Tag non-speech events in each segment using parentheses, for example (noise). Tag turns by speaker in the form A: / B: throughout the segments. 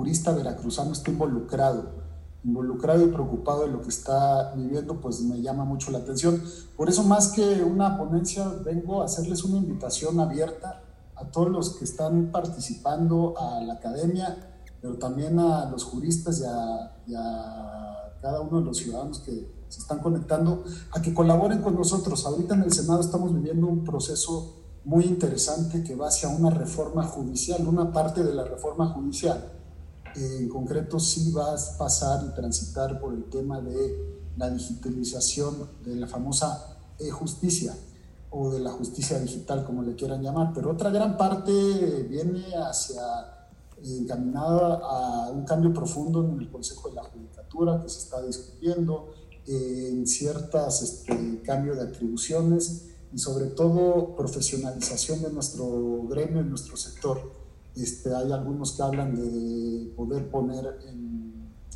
A: jurista veracruzano está involucrado, involucrado y preocupado de lo que está viviendo, pues me llama mucho la atención. Por eso más que una ponencia, vengo a hacerles una invitación abierta a todos los que están participando, a la academia, pero también a los juristas y a, cada uno de los ciudadanos que se están conectando, a que colaboren con nosotros. Ahorita en el Senado estamos viviendo un proceso muy interesante que va hacia una reforma judicial, una parte de la reforma judicial en concreto sí va a pasar y transitar por el tema de la digitalización de la famosa e-justicia o de la justicia digital, como le quieran llamar, pero otra gran parte viene hacia encaminada a un cambio profundo en el Consejo de la Judicatura que se está discutiendo, en ciertas este, de atribuciones y sobre todo profesionalización de nuestro gremio, en nuestro sector este, hay algunos que hablan de poder poner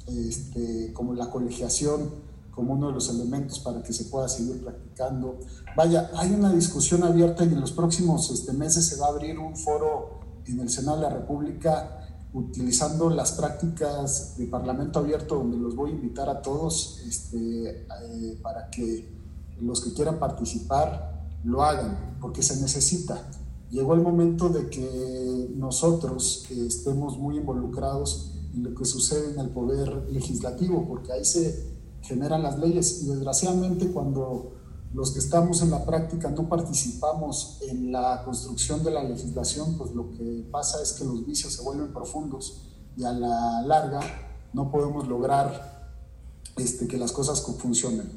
A: este, como la colegiación como uno de los elementos para que se pueda seguir practicando. Vaya, hay una discusión abierta y en los próximos este, meses se va a abrir un foro en el Senado de la República utilizando las prácticas de Parlamento Abierto, donde los voy a invitar a todos este, eh, para que los que quieran participar lo hagan, porque se necesita llegó el momento de que nosotros estemos muy involucrados en lo que sucede en el poder legislativo, porque ahí se generan las leyes y desgraciadamente cuando los que estamos en la práctica no participamos en la construcción de la legislación, pues lo que pasa es que los vicios se vuelven profundos y a la larga no podemos lograr este, que las cosas funcionen.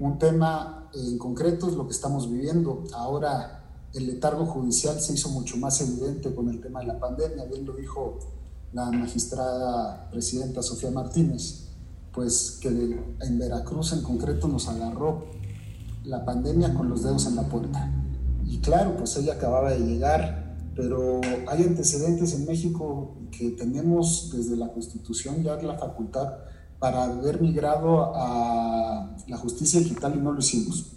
A: Un tema en concreto es lo que estamos viviendo. Ahora el letargo judicial se hizo mucho más evidente con el tema de la pandemia, bien lo dijo la magistrada presidenta Sofía Martínez, pues que en Veracruz en concreto nos agarró la pandemia con los dedos en la puerta. Y claro, pues ella acababa de llegar, pero hay antecedentes en México que tenemos desde la Constitución ya la facultad para haber migrado a la justicia digital y no lo hicimos.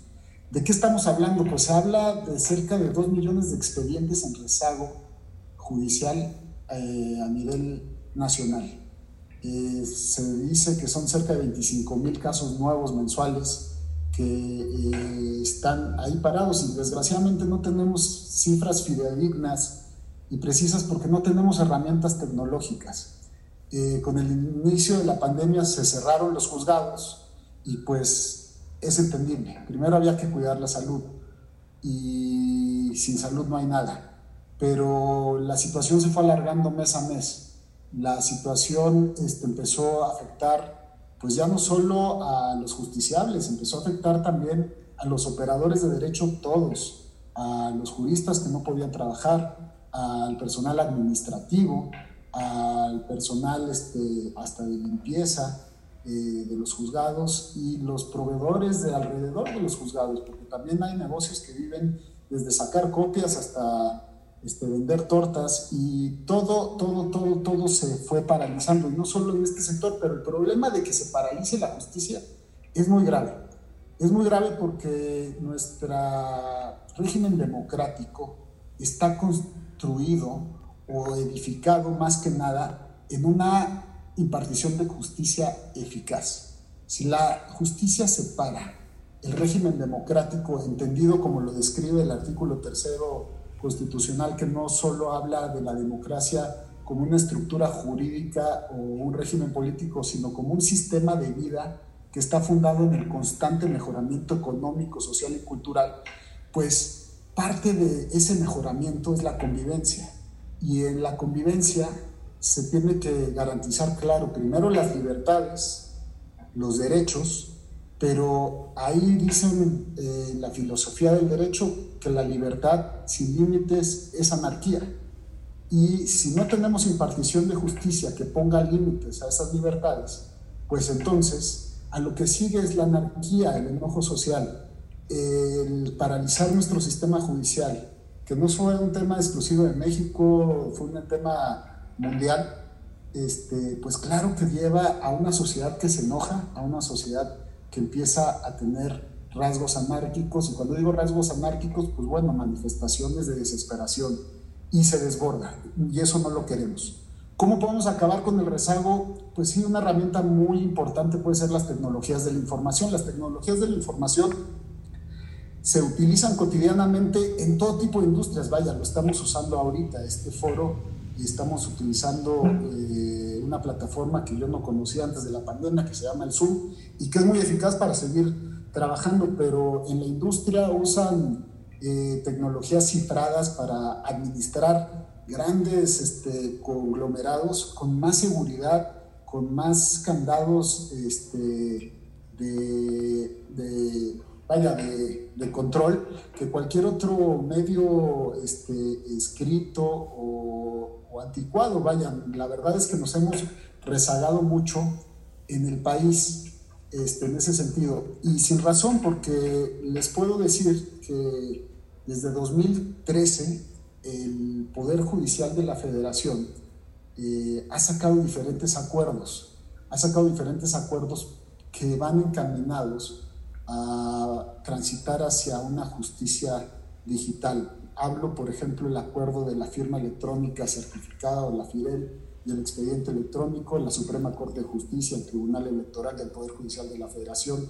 A: ¿De qué estamos hablando? Pues se habla de cerca de 2 millones de expedientes en rezago judicial eh, a nivel nacional. Eh, se dice que son cerca de 25 mil casos nuevos mensuales que eh, están ahí parados y desgraciadamente no tenemos cifras fidedignas y precisas porque no tenemos herramientas tecnológicas. con el inicio de la pandemia se cerraron los juzgados y pues es entendible. Primero había que cuidar la salud y sin salud no hay nada. Pero la situación se fue alargando mes a mes. La situación este, empezó a afectar, pues ya no solo a los justiciables, empezó a afectar también a los operadores de derecho todos, a los juristas que no podían trabajar, al personal administrativo, al personal este, hasta de limpieza, eh, de los juzgados y los proveedores de alrededor de los juzgados, porque también hay negocios que viven desde sacar copias hasta este, vender tortas y todo, todo, todo, todo se fue paralizando, y no solo en este sector, pero el problema de que se paralice la justicia es muy grave. Es muy grave porque nuestro régimen democrático está construido o edificado más que nada en una impartición de justicia eficaz. Si la justicia separa el régimen democrático, entendido como lo describe el artículo tercero constitucional, que no solo habla de la democracia como una estructura jurídica o un régimen político, sino como un sistema de vida que está fundado en el constante mejoramiento económico, social y cultural, pues parte de ese mejoramiento es la convivencia. Y en la convivencia se tiene que garantizar, claro, primero las libertades, los derechos, pero ahí dicen eh, la filosofía del derecho que la libertad sin límites es anarquía. Y si no tenemos impartición de justicia que ponga límites a esas libertades, pues entonces a lo que sigue es la anarquía, el enojo social, el paralizar nuestro sistema judicial, que no fue un tema exclusivo de México, fue un tema mundial, este, pues claro que lleva a una sociedad que se enoja, a una sociedad que empieza a tener rasgos anárquicos, y cuando digo rasgos anárquicos, pues bueno, manifestaciones de desesperación, y se desborda, y eso no lo queremos. ¿Cómo podemos acabar con el rezago? Pues sí, una herramienta muy importante puede ser las tecnologías de la información. Las tecnologías de la información se utilizan cotidianamente en todo tipo de industrias. Vaya, lo estamos usando ahorita, este foro, estamos utilizando eh, una plataforma que yo no conocía antes de la pandemia, que se llama el Zoom, y que es muy eficaz para seguir trabajando, pero en la industria usan eh, tecnologías cifradas para administrar grandes este, conglomerados con más seguridad, con más candados este, de, vaya, de, control que cualquier otro medio este, escrito o, anticuado. Vaya, la verdad es que nos hemos rezagado mucho en el país este, en ese sentido. Y sin razón, porque les puedo decir que desde 2013 el Poder Judicial de la Federación eh, ha sacado diferentes acuerdos, ha sacado diferentes acuerdos que van encaminados a transitar hacia una justicia digital. Hablo, por ejemplo, el acuerdo de la firma electrónica certificada o la FIDEL y el expediente electrónico, la Suprema Corte de Justicia, el Tribunal Electoral del Poder Judicial de la Federación,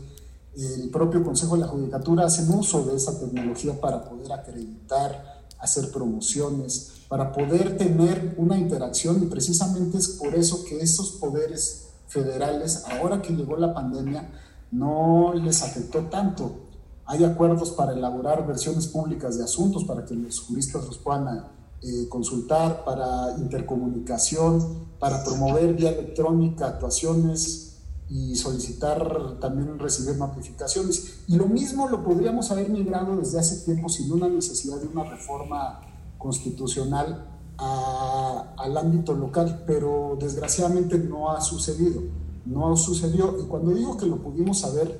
A: el propio Consejo de la Judicatura hacen uso de esa tecnología para poder acreditar hacer promociones, para poder tener una interacción y precisamente es por eso que esos poderes federales, ahora que llegó la pandemia, no les afectó tanto. Hay acuerdos para elaborar versiones públicas de asuntos para que los juristas los puedan eh, consultar, para intercomunicación, para promover vía electrónica actuaciones y solicitar también recibir notificaciones. Y lo mismo lo podríamos haber migrado desde hace tiempo sin una necesidad de una reforma constitucional al ámbito local, pero desgraciadamente no ha sucedido, no sucedió. Y cuando digo que lo pudimos haber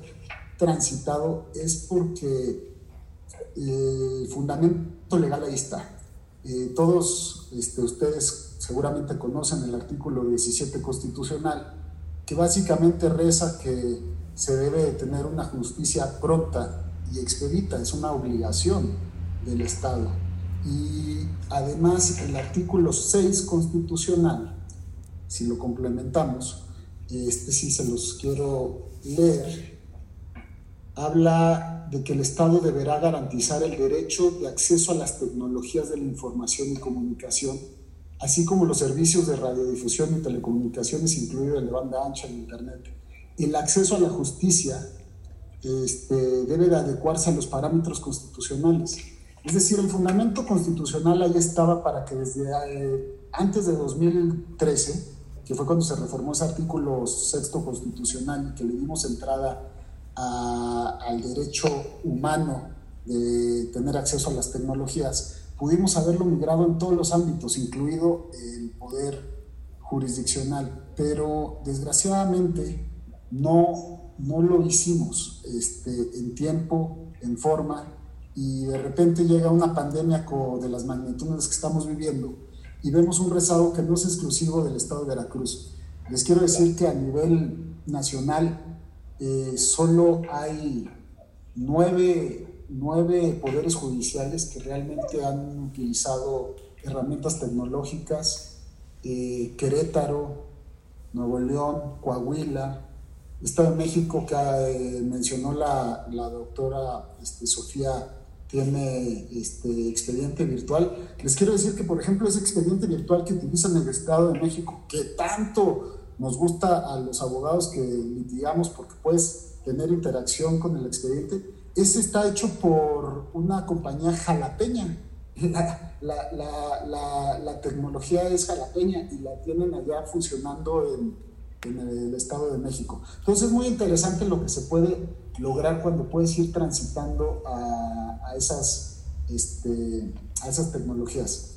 A: transitado es porque eh, el fundamento legal ahí está. Eh, todos este, ustedes seguramente conocen el artículo 17 constitucional, que básicamente reza que se debe tener una justicia pronta y expedita, es una obligación del Estado. Y además el artículo 6 constitucional, si lo complementamos, este sí se los quiero leer, habla de que el Estado deberá garantizar el derecho de acceso a las tecnologías de la información y comunicación así como los servicios de radiodifusión y telecomunicaciones, incluido el banda ancha en Internet. El acceso a la justicia este, debe de adecuarse a los parámetros constitucionales. Es decir, el fundamento constitucional ahí estaba para que desde eh, antes de 2013, que fue cuando se reformó ese artículo sexto constitucional y que le dimos entrada al derecho humano de tener acceso a las tecnologías, pudimos haberlo migrado en todos los ámbitos, incluido el poder jurisdiccional, pero desgraciadamente no, no lo hicimos este, en tiempo, en forma, y de repente llega una pandemia de las magnitudes que estamos viviendo y vemos un rezago que no es exclusivo del estado de Veracruz. Les quiero decir que a nivel nacional eh, solo hay nueve nueve poderes judiciales que realmente han utilizado herramientas tecnológicas, eh, Querétaro, Nuevo León, Coahuila, Estado de México que eh, mencionó la, la doctora este, Sofía tiene este expediente virtual. Les quiero decir que, por ejemplo, ese expediente virtual que utilizan en el Estado de México, que tanto nos gusta a los abogados que litigamos porque puedes tener interacción con el expediente, ese está hecho por una compañía jalapeña. (laughs) La, la, la, tecnología es jalapeña y la tienen allá funcionando en, en, el Estado de México. Entonces es muy interesante lo que se puede lograr cuando puedes ir transitando a, a esas, este, a esas tecnologías.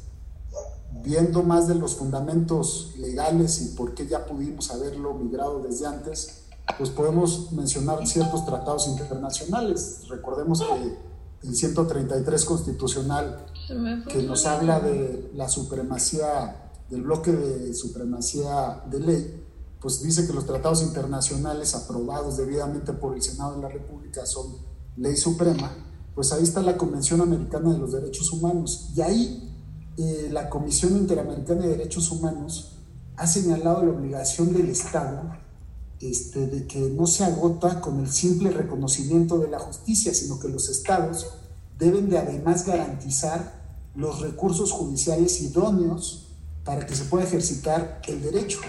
A: Viendo más de los fundamentos legales y por qué ya pudimos haberlo migrado desde antes, pues podemos mencionar ciertos tratados internacionales. Recordemos que el 133 constitucional, que nos habla de la supremacía, del bloque de supremacía de ley, pues dice que los tratados internacionales aprobados debidamente por el Senado de la República son ley suprema, pues ahí está la Convención Americana de los Derechos Humanos. Y ahí eh, la Comisión Interamericana de Derechos Humanos ha señalado la obligación del Estado este, de que no se agota con el simple reconocimiento de la justicia, sino que los estados deben de además garantizar los recursos judiciales idóneos para que se pueda ejercitar el derecho.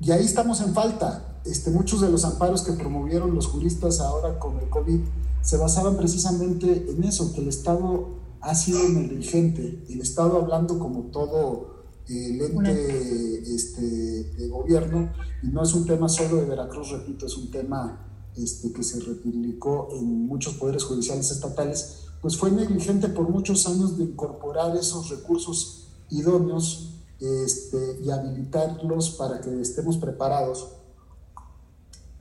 A: Y ahí estamos en falta. Este, muchos de los amparos que promovieron los juristas ahora con el COVID se basaban precisamente en eso, que el Estado ha sido negligente, el Estado hablando como todo el ente este, de gobierno, y no es un tema solo de Veracruz, repito, es un tema este, que se replicó en muchos poderes judiciales estatales, pues fue negligente por muchos años de incorporar esos recursos idóneos este, y habilitarlos para que estemos preparados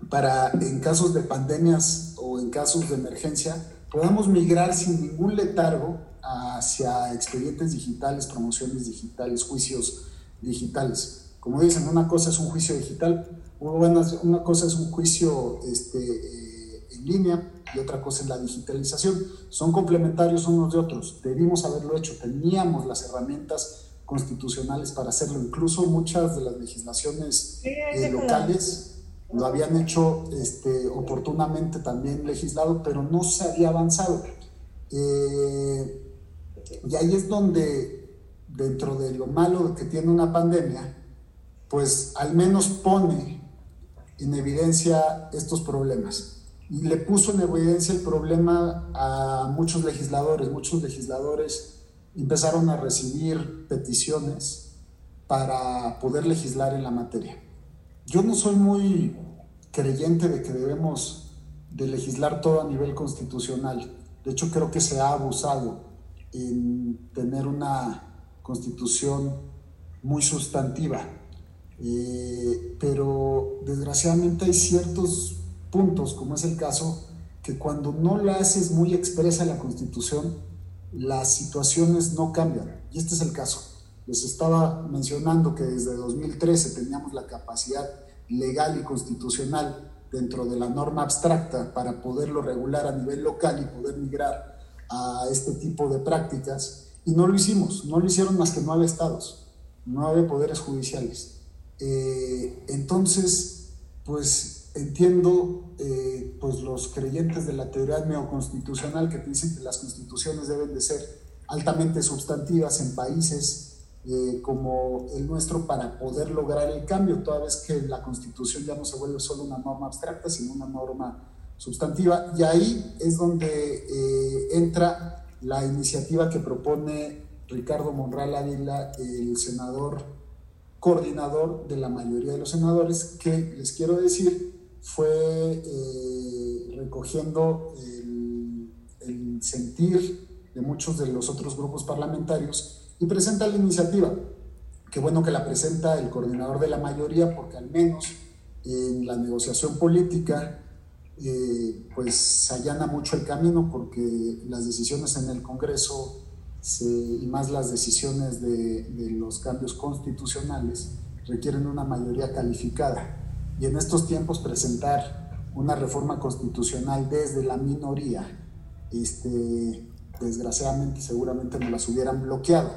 A: para en casos de pandemias o en casos de emergencia podamos migrar sin ningún letargo hacia expedientes digitales, promociones digitales, juicios digitales. Como dicen, una cosa es un juicio digital, una cosa es un juicio este, eh, en línea y otra cosa es la digitalización. Son complementarios unos de otros. Debimos haberlo hecho, teníamos las herramientas constitucionales para hacerlo. Incluso muchas de las legislaciones eh, locales lo habían hecho este, oportunamente también legislado, pero no se había avanzado. Eh, y ahí es donde, dentro de lo malo que tiene una pandemia, pues al menos pone en evidencia estos problemas. Y le puso en evidencia el problema a muchos legisladores. Muchos legisladores empezaron a recibir peticiones para poder legislar en la materia. Yo no soy muy creyente de que debemos de legislar todo a nivel constitucional. De hecho, creo que se ha abusado en tener una constitución muy sustantiva. Eh, pero desgraciadamente hay ciertos puntos, como es el caso, que cuando no la haces muy expresa la constitución, las situaciones no cambian. Y este es el caso. Les estaba mencionando que desde 2013 teníamos la capacidad legal y constitucional dentro de la norma abstracta para poderlo regular a nivel local y poder migrar a este tipo de prácticas y no lo hicimos, no lo hicieron más que nueve estados, nueve poderes judiciales. Eh, entonces, pues entiendo eh, pues los creyentes de la teoría neoconstitucional que dicen que las constituciones deben de ser altamente sustantivas en países eh, como el nuestro para poder lograr el cambio, toda vez que la constitución ya no se vuelve solo una norma abstracta, sino una norma sustantiva. Y ahí es donde eh, entra la iniciativa que propone Ricardo Monral Ávila, el senador coordinador de la mayoría de los senadores, que les quiero decir fue eh, recogiendo el, sentir de muchos de los otros grupos parlamentarios y presenta la iniciativa. Qué bueno que la presenta el coordinador de la mayoría, porque al menos en la negociación política eh, pues allana mucho el camino porque las decisiones en el Congreso y más las decisiones de, de, los cambios constitucionales requieren una mayoría calificada. Y en estos tiempos presentar una reforma constitucional desde la minoría, este, desgraciadamente seguramente nos las hubieran bloqueado.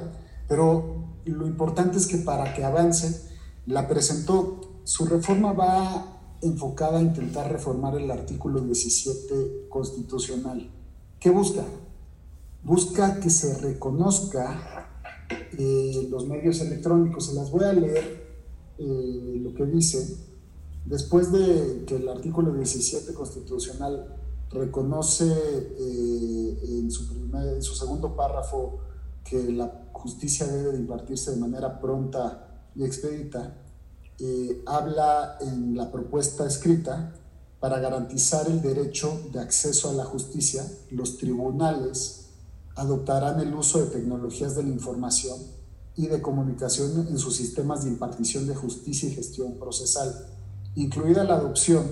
A: Pero lo importante es que para que avance, la presentó, su reforma va enfocada a intentar reformar el artículo 17 constitucional. ¿Qué busca? Busca que se reconozca eh, los medios electrónicos. Se las voy a leer eh, lo que dice. Después de que el artículo 17 constitucional reconoce eh, en, su segundo párrafo que la justicia debe de impartirse de manera pronta y expedita, eh, habla en la propuesta escrita para garantizar el derecho de acceso a la justicia, los tribunales adoptarán el uso de tecnologías de la información y de comunicación en sus sistemas de impartición de justicia y gestión procesal, incluida la adopción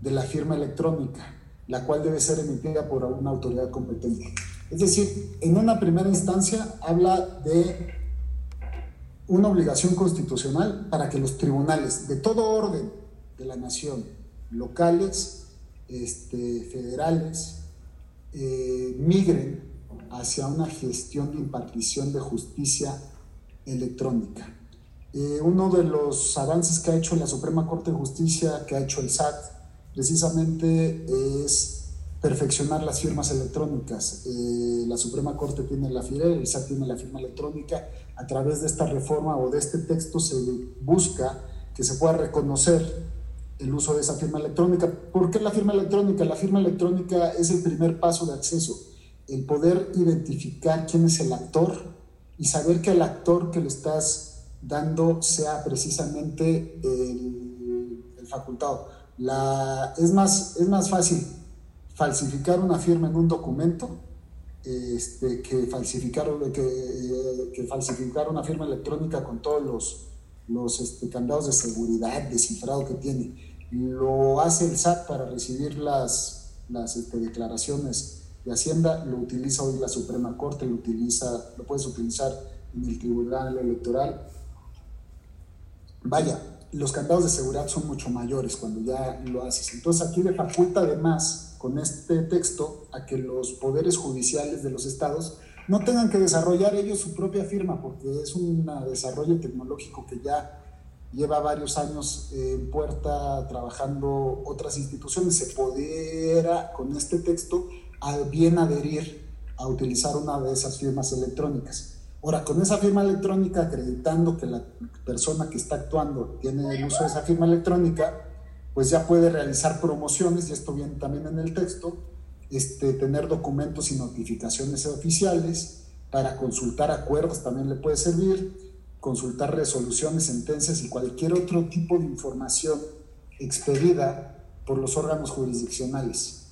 A: de la firma electrónica, la cual debe ser emitida por una autoridad competente. Es decir, en una primera instancia habla de una obligación constitucional para que los tribunales de todo orden de la nación, locales, este, federales, eh, migren hacia una gestión de impartición de justicia electrónica. Eh, uno de los avances que ha hecho la Suprema Corte de Justicia, que ha hecho el SAT, precisamente es perfeccionar las firmas electrónicas. Eh, la Suprema Corte tiene la FIRE, el SAT tiene la firma electrónica. A través de esta reforma o de este texto se busca que se pueda reconocer el uso de esa firma electrónica. ¿Por qué la firma electrónica? La firma electrónica es el primer paso de acceso, el poder identificar quién es el actor y saber que el actor que le estás dando sea precisamente el, facultado. Es, más, es más fácil falsificar una firma en un documento este, que, falsificar, eh, que, falsificar una firma electrónica con todos los, los este, candados de seguridad, descifrado que tiene. Lo hace el SAT para recibir las, las este, declaraciones de Hacienda, lo utiliza hoy la Suprema Corte, lo, utiliza, lo puedes utilizar en el Tribunal Electoral. Vaya, los candados de seguridad son mucho mayores cuando ya lo haces. Entonces aquí le faculta además con este texto a que los poderes judiciales de los estados no tengan que desarrollar ellos su propia firma, porque es un desarrollo tecnológico que ya lleva varios años en puerta trabajando otras instituciones. Se pudiera con este texto bien adherir a utilizar una de esas firmas electrónicas. Ahora, con esa firma electrónica, acreditando que la persona que está actuando tiene el uso de esa firma electrónica, pues ya puede realizar promociones, y esto viene también en el texto, este, tener documentos y notificaciones oficiales, para consultar acuerdos también le puede servir, consultar resoluciones, sentencias y cualquier otro tipo de información expedida por los órganos jurisdiccionales.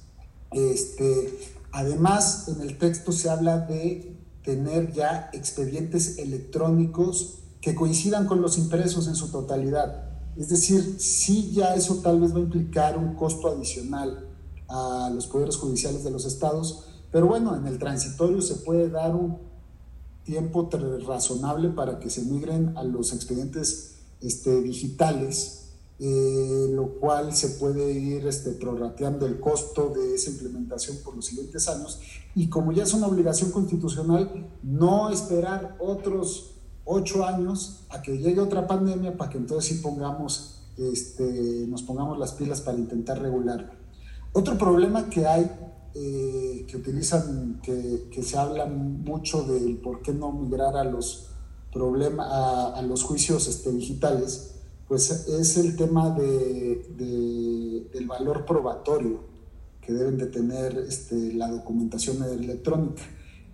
A: Este, además, en el texto se habla de tener ya expedientes electrónicos que coincidan con los impresos en su totalidad. Es decir, sí ya eso tal vez va a implicar un costo adicional a los poderes judiciales de los estados, pero bueno, en el transitorio se puede dar un tiempo razonable para que se migren a los expedientes este, digitales, eh, lo cual se puede ir este, prorrateando el costo de esa implementación por los siguientes años y como ya es una obligación constitucional, no esperar otros ocho años a que llegue otra pandemia para que entonces sí pongamos, este, nos pongamos las pilas para intentar regular. Otro problema que hay, eh, que utilizan, que, que, se habla mucho del por qué no migrar a los problemas, a, los juicios este, digitales, pues es el tema de, de, del valor probatorio que deben de tener este, la documentación electrónica.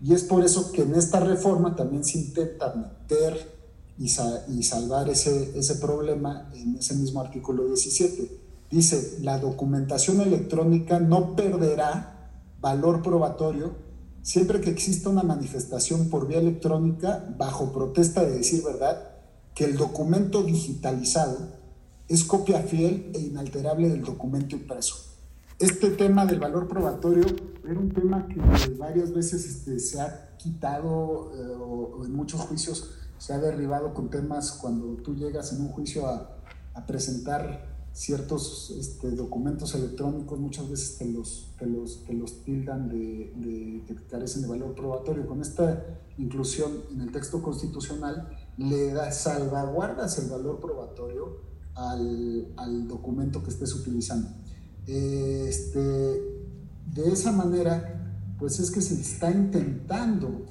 A: Y es por eso que en esta reforma también se intenta meter y, y salvar ese, ese problema en ese mismo artículo 17. Dice, la documentación electrónica no perderá valor probatorio siempre que exista una manifestación por vía electrónica bajo protesta de decir verdad que el documento digitalizado es copia fiel e inalterable del documento impreso este tema del valor probatorio era un tema que varias veces este, se ha quitado eh, o, en muchos juicios se ha derribado con temas cuando tú llegas en un juicio a, presentar ciertos este, documentos electrónicos, muchas veces te los, te los, te los tildan de, de, que carecen de valor probatorio. Con esta inclusión en el texto constitucional le da, salvaguardas el valor probatorio al, al documento que estés utilizando. Este, de esa manera, pues es que se está intentando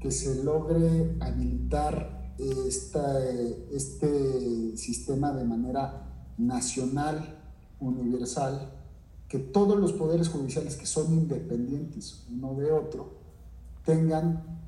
A: que se logre habilitar esta, este sistema de manera nacional, universal, que todos los poderes judiciales que son independientes uno de otro tengan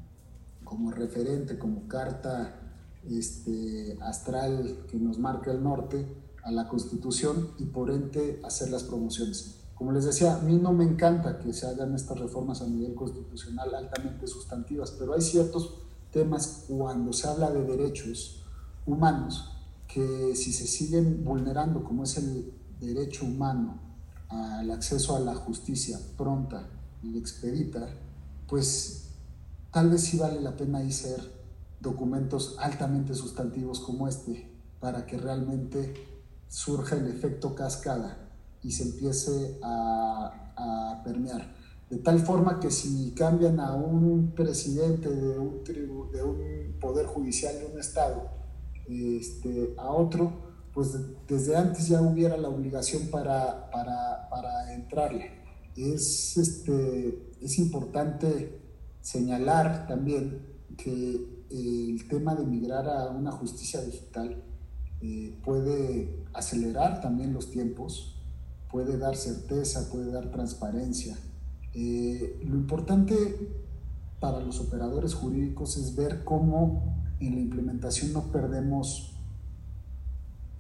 A: como referente, como carta este, astral que nos marca el norte, a la Constitución y por ente hacer las promociones. Como les decía, a mí no me encanta que se hagan estas reformas a nivel constitucional altamente sustantivas, pero hay ciertos temas cuando se habla de derechos humanos que si se siguen vulnerando, como es el derecho humano al acceso a la justicia pronta y expedita, pues tal vez sí vale la pena ahí ser documentos altamente sustantivos como este para que realmente surja el efecto cascada y se empiece a, a permear. De tal forma que si cambian a un presidente de un, tribu, de un poder judicial de un estado este, a otro, pues desde antes ya hubiera la obligación para, para, para entrarle. Es, este, es importante señalar también que el tema de migrar a una justicia digital eh, puede acelerar también los tiempos, puede dar certeza, puede dar transparencia. Eh, lo importante para los operadores jurídicos es ver cómo en la implementación no perdemos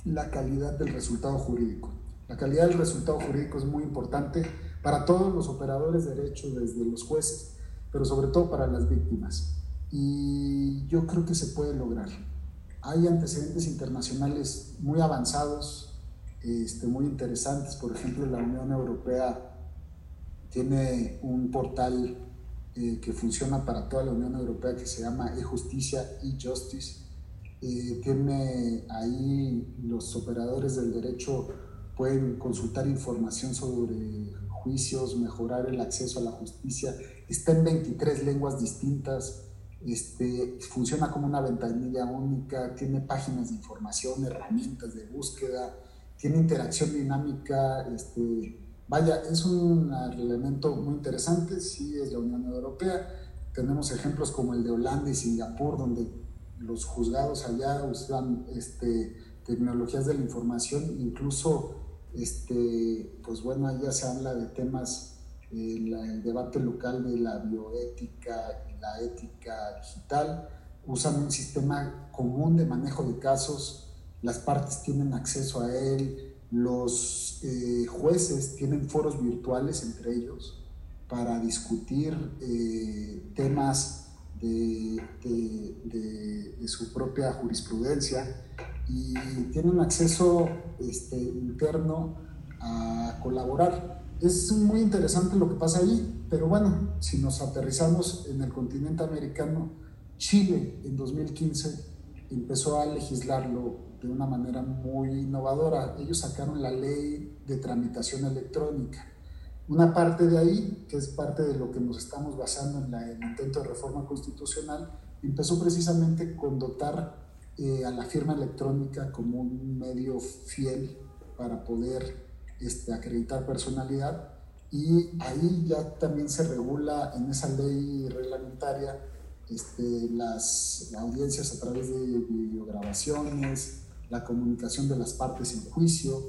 A: la calidad del resultado jurídico. La calidad del resultado jurídico es muy importante para todos los operadores de derecho, desde los jueces, pero sobre todo para las víctimas. Y yo creo que se puede lograr. Hay antecedentes internacionales muy avanzados, este, muy interesantes. Por ejemplo, la Unión Europea tiene un portal eh, que funciona para toda la Unión Europea que se llama e-Justicia, e-Justice. Eh, tiene ahí los operadores del derecho pueden consultar información sobre juicios, mejorar el acceso a la justicia. Está en 23 lenguas distintas, este, funciona como una ventanilla única, tiene páginas de información, herramientas de búsqueda, tiene interacción dinámica. Este, vaya, es un elemento muy interesante, sí es la Unión Europea. Tenemos ejemplos como el de Holanda y Singapur, donde los juzgados allá usan este, tecnologías de la información, incluso este, pues bueno, allá se habla de temas, eh, el debate local de la bioética la ética digital, usan un sistema común de manejo de casos, las partes tienen acceso a él, los eh, jueces tienen foros virtuales entre ellos para discutir eh, temas de, de, su propia jurisprudencia y tienen acceso este, interno a colaborar. Es muy interesante lo que pasa ahí, pero bueno, si nos aterrizamos en el continente americano, Chile en 2015 empezó a legislarlo de una manera muy innovadora. Ellos sacaron la ley de tramitación electrónica. Una parte de ahí, que es parte de lo que nos estamos basando en el intento de reforma constitucional, empezó precisamente con dotar eh, a la firma electrónica como un medio fiel para poder este, acreditar personalidad. Y ahí ya también se regula en esa ley reglamentaria este, las audiencias a través de videograbaciones, la comunicación de las partes en juicio,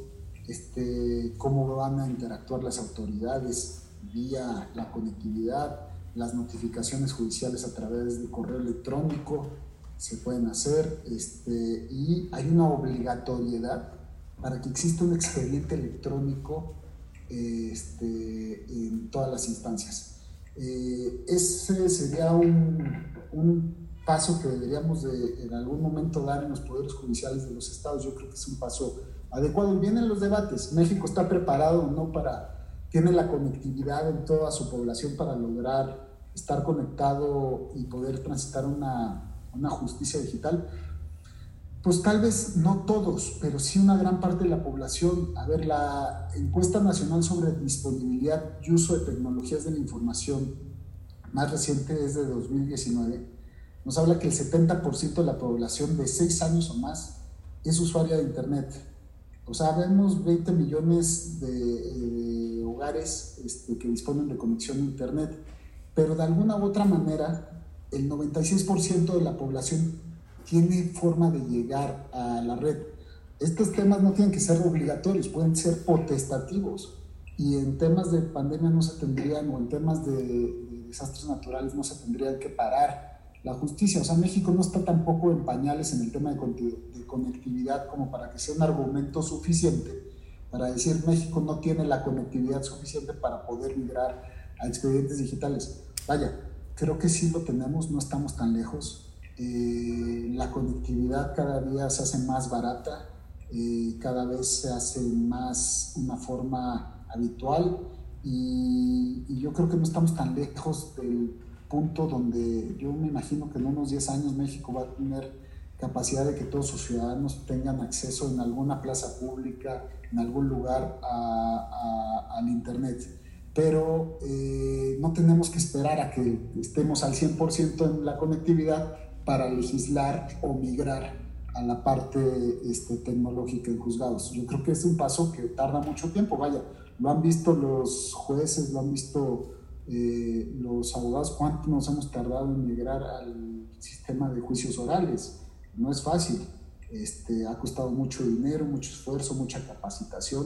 A: este, cómo van a interactuar las autoridades vía la conectividad, las notificaciones judiciales a través de correo electrónico, se pueden hacer este, y hay una obligatoriedad para que exista un expediente electrónico este, en todas las instancias. Eh, ese sería un, paso que deberíamos de, en algún momento dar en los poderes judiciales de los estados. Yo creo que es un paso adecuado. Y vienen los debates. México está preparado no para, tiene la conectividad en toda su población para lograr estar conectado y poder transitar una una justicia digital, pues tal vez no todos, pero sí una gran parte de la población. A ver, la encuesta nacional sobre disponibilidad y uso de tecnologías de la información más reciente es de 2019. Nos habla que el 70% de la población de 6 años o más es usuaria de Internet. O sea, vemos 20 millones de, hogares este, que disponen de conexión a Internet, pero de alguna u otra manera el 96% de la población tiene forma de llegar a la red. Estos temas no tienen que ser obligatorios, pueden ser potestativos. Y en temas de pandemia no se tendrían, o en temas de, desastres naturales no se tendrían que parar la justicia. O sea, México no está tampoco en pañales en el tema de, de conectividad como para que sea un argumento suficiente para decir México no tiene la conectividad suficiente para poder migrar a expedientes digitales. Vaya, creo que sí lo tenemos, no estamos tan lejos. Eh, la conectividad cada día se hace más barata, eh, cada vez se hace más una forma habitual y, yo creo que no estamos tan lejos del punto donde yo me imagino que en unos 10 años México va a tener capacidad de que todos sus ciudadanos tengan acceso en alguna plaza pública, en algún lugar al Internet. Pero eh, no tenemos que esperar a que estemos al 100% en la conectividad para legislar o migrar a la parte este, tecnológica en juzgados. Yo creo que es un paso que tarda mucho tiempo, vaya, lo han visto los jueces, lo han visto eh, los abogados, cuánto nos hemos tardado en migrar al sistema de juicios orales. No es fácil, este, ha costado mucho dinero, mucho esfuerzo, mucha capacitación.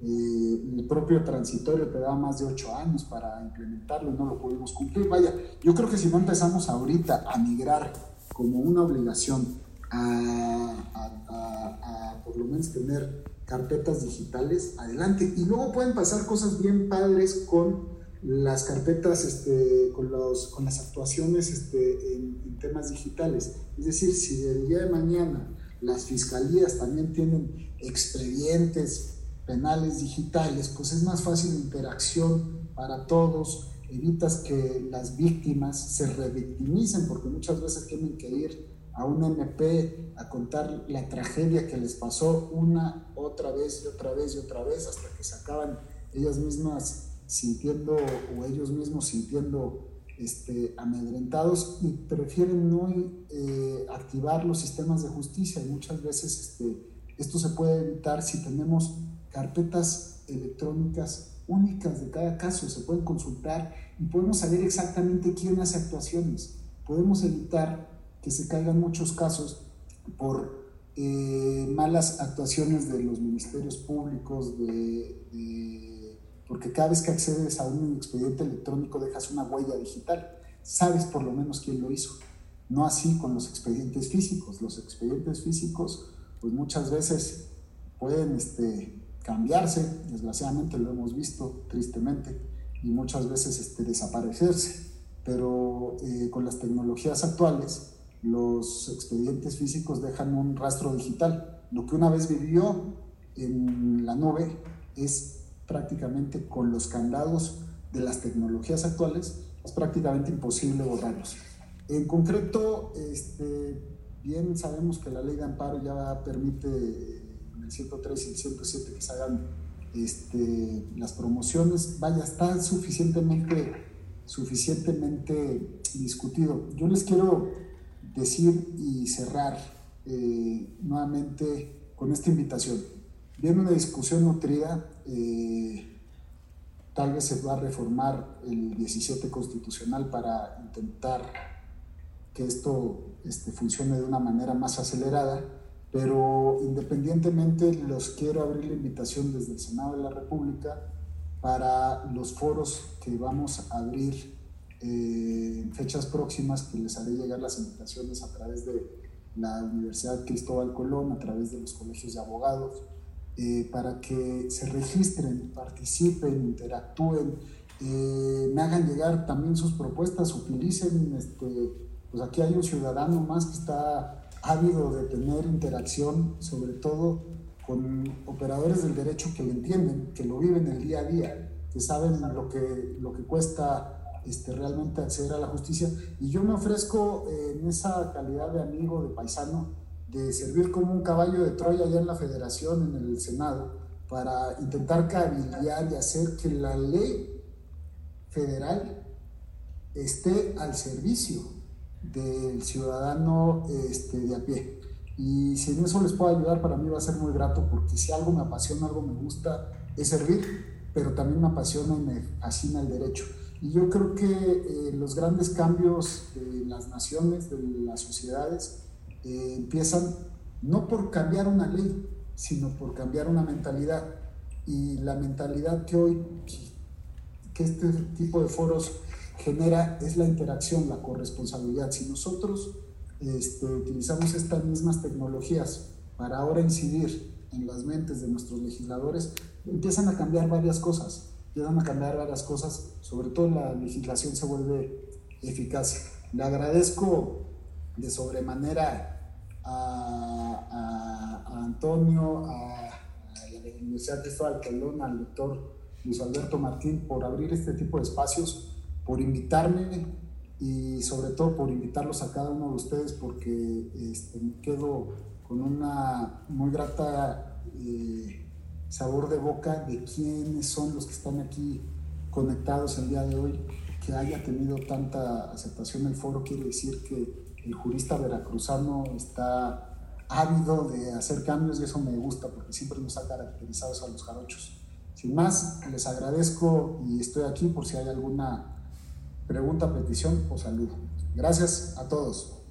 A: Eh, el propio transitorio te da más de ocho años para implementarlo y no lo pudimos cumplir. Vaya, yo creo que si no empezamos ahorita a migrar como una obligación a, por lo menos tener carpetas digitales, adelante. Y luego pueden pasar cosas bien padres con las carpetas, este, con, los, con las actuaciones este, en, temas digitales. Es decir, si el día de mañana las fiscalías también tienen expedientes penales digitales, pues es más fácil la interacción para todos, evitas que las víctimas se revictimicen, porque muchas veces tienen que ir a un MP a contar la tragedia que les pasó una, otra vez y otra vez y otra vez hasta que se acaban ellas mismas sintiendo o ellos mismos sintiendo este, amedrentados y prefieren no eh, activar los sistemas de justicia. Y muchas veces este, esto se puede evitar si tenemos carpetas electrónicas únicas de cada caso, se pueden consultar y podemos saber exactamente quién hace actuaciones. Podemos evitar que se caigan muchos casos por eh, malas actuaciones de los ministerios públicos, porque cada vez que accedes a un expediente electrónico dejas una huella digital, sabes por lo menos quién lo hizo. No así con los expedientes físicos. Los expedientes físicos, pues muchas veces pueden este, cambiarse, desgraciadamente lo hemos visto tristemente, y muchas veces este, desaparecerse. Pero eh, con las tecnologías actuales, los expedientes físicos dejan un rastro digital. Lo que una vez vivió en la nube es prácticamente con los candados de las tecnologías actuales, es prácticamente imposible borrarlos. En concreto, este, bien sabemos que la ley de amparo ya permite el 103 y el 107 que se hagan este, las promociones. Vaya, está suficientemente, suficientemente discutido. Yo les quiero decir y cerrar eh, nuevamente con esta invitación. Viene una discusión nutrida, eh, tal vez se va a reformar el 17 constitucional para intentar que esto este, funcione de una manera más acelerada, pero independientemente los quiero abrir la invitación desde el Senado de la República para los foros que vamos a abrir en fechas próximas que les haré llegar las invitaciones a través de la Universidad Cristóbal Colón, a través de los colegios de abogados, eh, para que se registren, participen, interactúen, eh, me hagan llegar también sus propuestas, utilicen, este, pues aquí hay un ciudadano más que está ávido de tener interacción, sobre todo con operadores del derecho que lo entienden, que lo viven el día a día, que saben lo que, lo que cuesta este, realmente acceder a la justicia. Y yo me ofrezco eh, en esa calidad de amigo, de paisano, de servir como un caballo de Troya allá en la federación, en el Senado, para intentar cabildear y hacer que la ley federal esté al servicio del ciudadano este, de a pie. Y si en eso les puedo ayudar, para mí va a ser muy grato, porque si algo me apasiona, algo me gusta, es servir, pero también me apasiona y me fascina el derecho. Y yo creo que eh, los grandes cambios de las naciones, de las sociedades, eh, empiezan no por cambiar una ley, sino por cambiar una mentalidad. Y la mentalidad que hoy, que este tipo de foros genera es la interacción, la corresponsabilidad. Si nosotros este, utilizamos estas mismas tecnologías para ahora incidir en las mentes de nuestros legisladores, empiezan a cambiar varias cosas empiezan a cambiar varias cosas, sobre todo la legislación se vuelve eficaz. Le agradezco de sobremanera a, Antonio, a, la Universidad de Calón, al doctor Luis Alberto Martín por abrir este tipo de espacios, por invitarme y sobre todo por invitarlos a cada uno de ustedes porque este, me quedo con una muy grata... Eh, sabor de boca de quiénes son los que están aquí conectados el día de hoy, que haya tenido tanta aceptación el foro, quiere decir que el jurista veracruzano está ávido de hacer cambios y eso me gusta porque siempre nos ha caracterizado a los jarochos. Sin más, les agradezco y estoy aquí por si hay alguna pregunta, petición o saludo. Gracias a todos.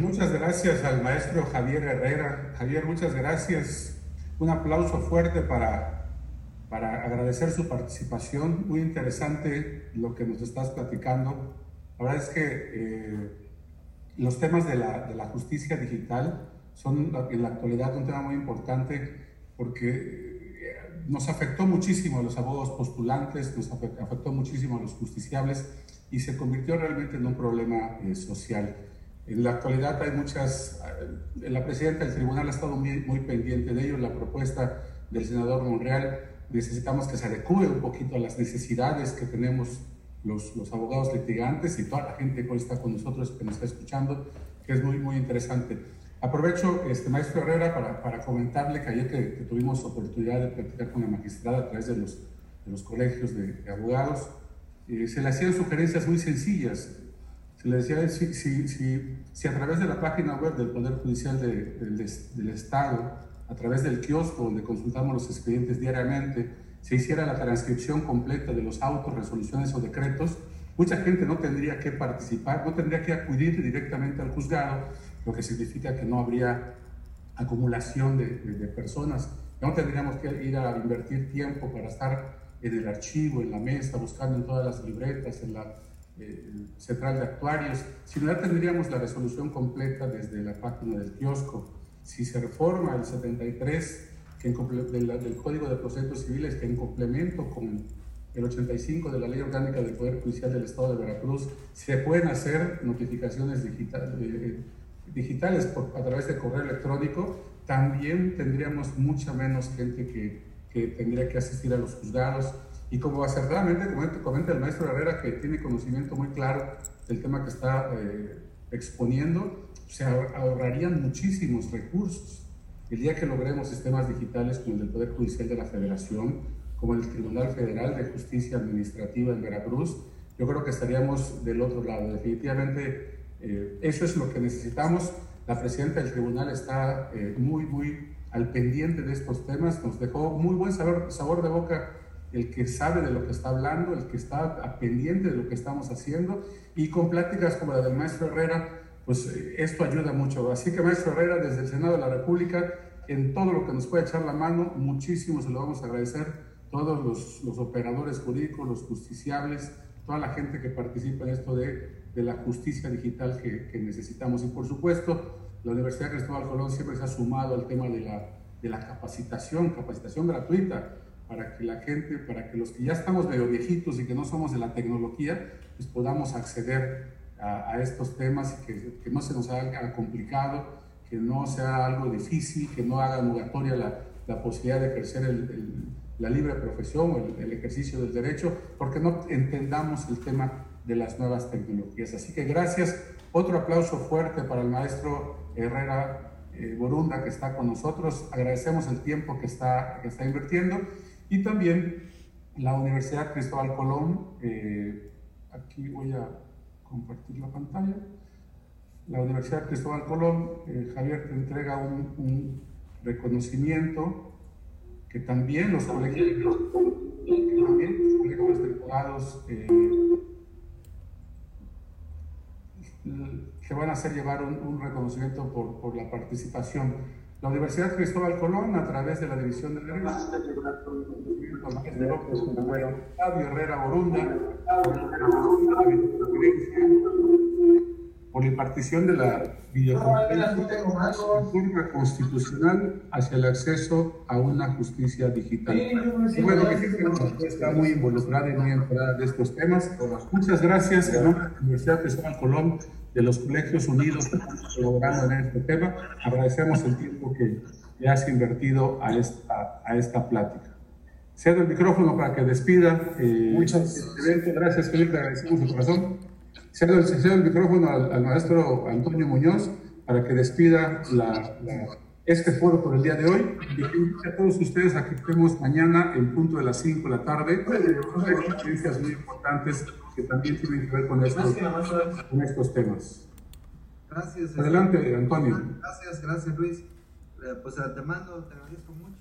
B: Muchas gracias al maestro Javier Herrera. Javier, muchas gracias. Un aplauso fuerte para, para agradecer su participación. Muy interesante lo que nos estás platicando. La verdad es que eh, los temas de la, de la, justicia digital son en la actualidad un tema muy importante porque nos afectó muchísimo a los abogados postulantes, nos afectó muchísimo a los justiciables y se convirtió realmente en un problema eh, social. En la actualidad hay muchas, eh, la presidenta del tribunal ha estado muy, muy pendiente de ello, la propuesta del senador Monreal, necesitamos que se adecue un poquito a las necesidades que tenemos los, los, abogados litigantes y toda la gente que está con nosotros, que nos está escuchando, que es muy, muy interesante. Aprovecho, este, maestro Herrera, para, para comentarle que ayer que, tuvimos oportunidad de platicar con la magistrada a través de los, de los colegios de, abogados, eh, se le hacían sugerencias muy sencillas. Se le decía si, si, si, si, a través de la página web del Poder Judicial de, del Estado, a través del kiosco donde consultamos los expedientes diariamente, se hiciera la transcripción completa de los autos, resoluciones o decretos, mucha gente no tendría que participar, no tendría que acudir directamente al juzgado, lo que significa que no habría acumulación de, de, de personas. No tendríamos que ir a invertir tiempo para estar en el archivo, en la mesa, buscando en todas las libretas, en la eh, central de actuarios, si no ya tendríamos la resolución completa desde la página del kiosco. Si se reforma el 73 que del, del Código de Procedimientos Civiles, que en complemento con el 85 de la Ley Orgánica del Poder Judicial del Estado de Veracruz, se pueden hacer notificaciones digital, eh, digitales por, a través de correo electrónico, también tendríamos mucha menos gente que, tendría que asistir a los juzgados y como acertadamente comenta el maestro Herrera, que tiene conocimiento muy claro del tema que está eh, exponiendo, se ahorrarían muchísimos recursos. El día que logremos sistemas digitales como el del Poder Judicial de la Federación, como el Tribunal Federal de Justicia Administrativa en Veracruz, yo creo que estaríamos del otro lado. Definitivamente, eh, eso es lo que necesitamos. La presidenta del tribunal está eh, muy, muy al pendiente de estos temas. Nos dejó muy buen sabor, de boca el que sabe de lo que está hablando, el que está pendiente de lo que estamos haciendo y con pláticas como la del maestro Herrera, pues eh, esto ayuda mucho. Así que maestro Herrera, desde el Senado de la República, en todo lo que nos puede echar la mano, muchísimo se lo vamos a agradecer. Todos los, los operadores jurídicos, los justiciables, toda la gente que participa en esto de, de la justicia digital que, necesitamos. Y por supuesto, la Universidad Cristóbal Colón siempre se ha sumado al tema de la, de la capacitación, capacitación gratuita para que la gente, para que los que ya estamos medio viejitos y que no somos de la tecnología, pues podamos acceder a, estos temas y que, que, no se nos haga complicado, que no sea algo difícil, que no haga nugatoria la, la posibilidad de ejercer el, la libre profesión o el, ejercicio del derecho, porque no entendamos el tema de las nuevas tecnologías. Así que gracias. Otro aplauso fuerte para el maestro Herrera eh, Borunda que está con nosotros. Agradecemos el tiempo que está, que está invirtiendo. Y también la Universidad Cristóbal Colón, eh, aquí voy a compartir la pantalla. La Universidad Cristóbal Colón, eh, Javier te entrega un, reconocimiento que también los colegios, que también colegios de abogados eh, que van a hacer llevar un, un reconocimiento por, por la participación. La Universidad Cristóbal Colón, a través de la División de Derecho, Fabio Herrera Borunda, por la impartición de la videoconferencia constitucional hacia el acceso a una justicia digital. Y bueno, que está muy involucrada y muy enterada de estos temas. Muchas gracias en nombre de la Universidad Cristóbal Colón de los colegios unidos colaborando en este tema. Agradecemos el tiempo que, le has invertido a esta, a esta plática. Cedo el micrófono para que despida.
A: Eh, Muchas
B: este gracias, Felipe, agradecemos de corazón. Cedo, cedo el micrófono al, al, maestro Antonio Muñoz para que despida la, la, este foro por el día de hoy y a todos ustedes a que estemos mañana en punto de las 5 de la tarde. Hay experiencias muy importantes que también tienen que ver con estos, con estos temas. Gracias. Adelante, Antonio.
C: Gracias, gracias, Luis. Eh, pues de antemano te agradezco mucho